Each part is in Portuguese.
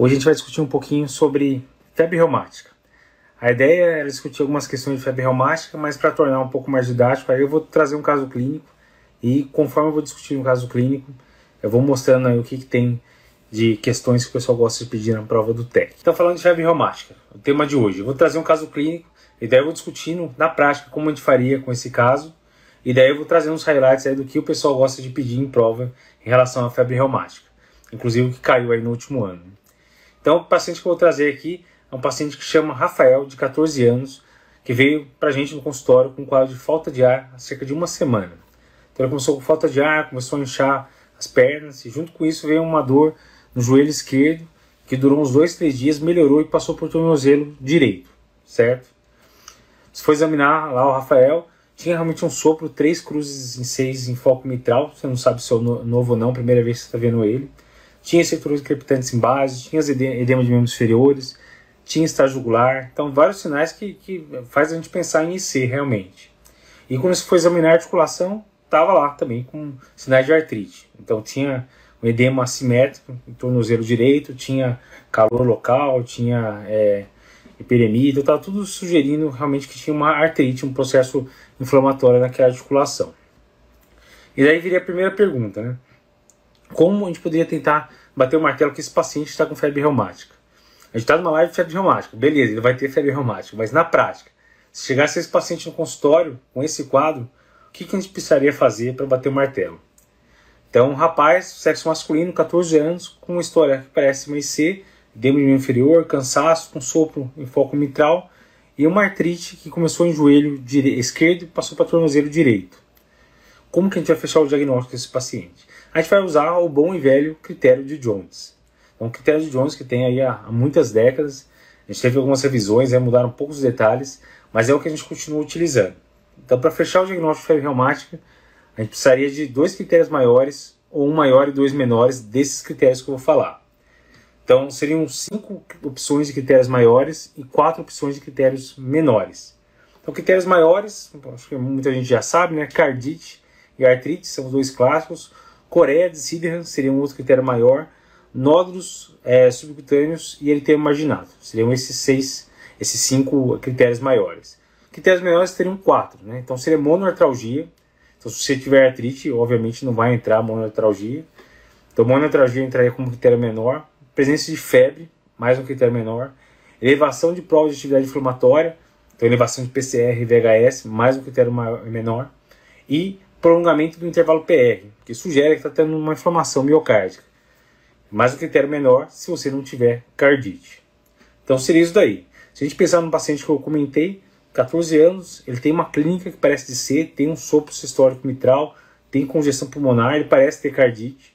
Hoje a gente vai discutir um pouquinho sobre febre reumática. A ideia era discutir algumas questões de febre reumática, mas para tornar um pouco mais didático, aí eu vou trazer um caso clínico e conforme eu vou discutir um caso clínico, eu vou mostrando aí o que, que tem de questões que o pessoal gosta de pedir na prova do TEC. Então, falando de febre reumática, o tema de hoje, eu vou trazer um caso clínico e daí eu vou discutindo na prática como a gente faria com esse caso e daí eu vou trazer uns highlights aí do que o pessoal gosta de pedir em prova em relação à febre reumática, inclusive o que caiu aí no último ano. Então, o paciente que eu vou trazer aqui é um paciente que chama Rafael, de 14 anos, que veio para a gente no consultório com um quadro de falta de ar há cerca de uma semana. Então, ele começou com falta de ar, começou a inchar as pernas, e junto com isso veio uma dor no joelho esquerdo, que durou uns dois, três dias, melhorou e passou por tornozelo direito, certo? Se for examinar lá o Rafael, tinha realmente um sopro, três cruzes em seis em foco mitral, você não sabe se é novo ou não, primeira vez que você está vendo ele tinha estruturas crepitantes em base, tinha edema de membros inferiores, tinha estágio jugular, então vários sinais que, que faz a gente pensar em IC realmente. E quando se foi examinar a articulação, estava lá também com sinais de artrite. Então tinha um edema assimétrico em tornozelo direito, tinha calor local, tinha é, então estava tudo sugerindo realmente que tinha uma artrite, um processo inflamatório naquela articulação. E daí viria a primeira pergunta, né? Como a gente poderia tentar bater o martelo que esse paciente está com febre reumática. A gente está numa live de febre reumática, beleza, ele vai ter febre reumática, mas na prática, se chegasse esse paciente no consultório com esse quadro, o que, que a gente precisaria fazer para bater o martelo? Então, um rapaz, sexo masculino, 14 anos, com uma história que parece uma IC, edema inferior, cansaço, com sopro em foco mitral e uma artrite que começou em joelho esquerdo e passou para tornozelo direito. Como que a gente vai fechar o diagnóstico desse paciente? A gente vai usar o bom e velho critério de Jones. Então, o critério de Jones que tem aí há, há muitas décadas, a gente teve algumas revisões, mudaram poucos detalhes, mas é o que a gente continua utilizando. Então, para fechar o diagnóstico de febre reumática, a gente precisaria de dois critérios maiores, ou um maior e dois menores desses critérios que eu vou falar. Então, seriam cinco opções de critérios maiores e quatro opções de critérios menores. Então, critérios maiores, acho que muita gente já sabe, né? Cardite e artrite são os dois clássicos. Coreia de Siderham seria um outro critério maior, nódulos é, subcutâneos e eritema marginado. Seriam esses seis, esses cinco critérios maiores. Critérios menores teriam quatro, né? Então seria monoartralgia. Então se você tiver artrite, obviamente não vai entrar monoartralgia. Então monoartralgia entraria como critério menor. Presença de febre, mais um critério menor. Elevação de prova de atividade inflamatória, então elevação de PCR e VHS, mais um critério maior, menor. E prolongamento do intervalo PR, que sugere que está tendo uma inflamação miocárdica. Mas o critério menor se você não tiver cardite. Então seria isso daí. Se a gente pensar no paciente que eu comentei, 14 anos, ele tem uma clínica que parece de ser, tem um sopro sistólico mitral, tem congestão pulmonar, ele parece ter cardite.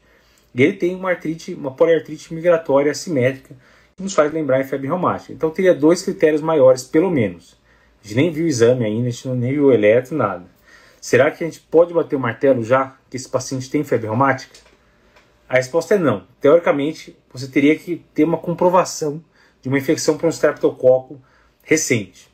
E ele tem uma artrite, uma poliartrite migratória assimétrica, que nos faz lembrar em febre reumática. Então teria dois critérios maiores, pelo menos. A gente nem viu o exame ainda, a gente nem viu o eletro, nada. Será que a gente pode bater o martelo já que esse paciente tem febre reumática? A resposta é não. Teoricamente, você teria que ter uma comprovação de uma infecção por um streptococo recente.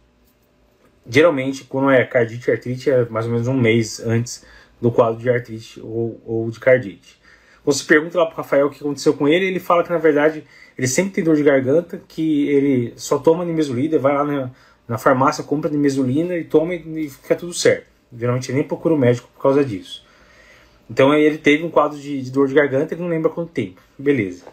Geralmente, quando é cardite e artrite, é mais ou menos um mês antes do quadro de artrite ou, ou de cardite. Você pergunta lá para o Rafael o que aconteceu com ele, ele fala que na verdade ele sempre tem dor de garganta, que ele só toma nimesulida, vai lá na, na farmácia, compra nimesulina e toma e fica tudo certo. Geralmente nem procura o médico por causa disso. Então ele teve um quadro de, de dor de garganta, ele não lembra quanto tempo. Beleza.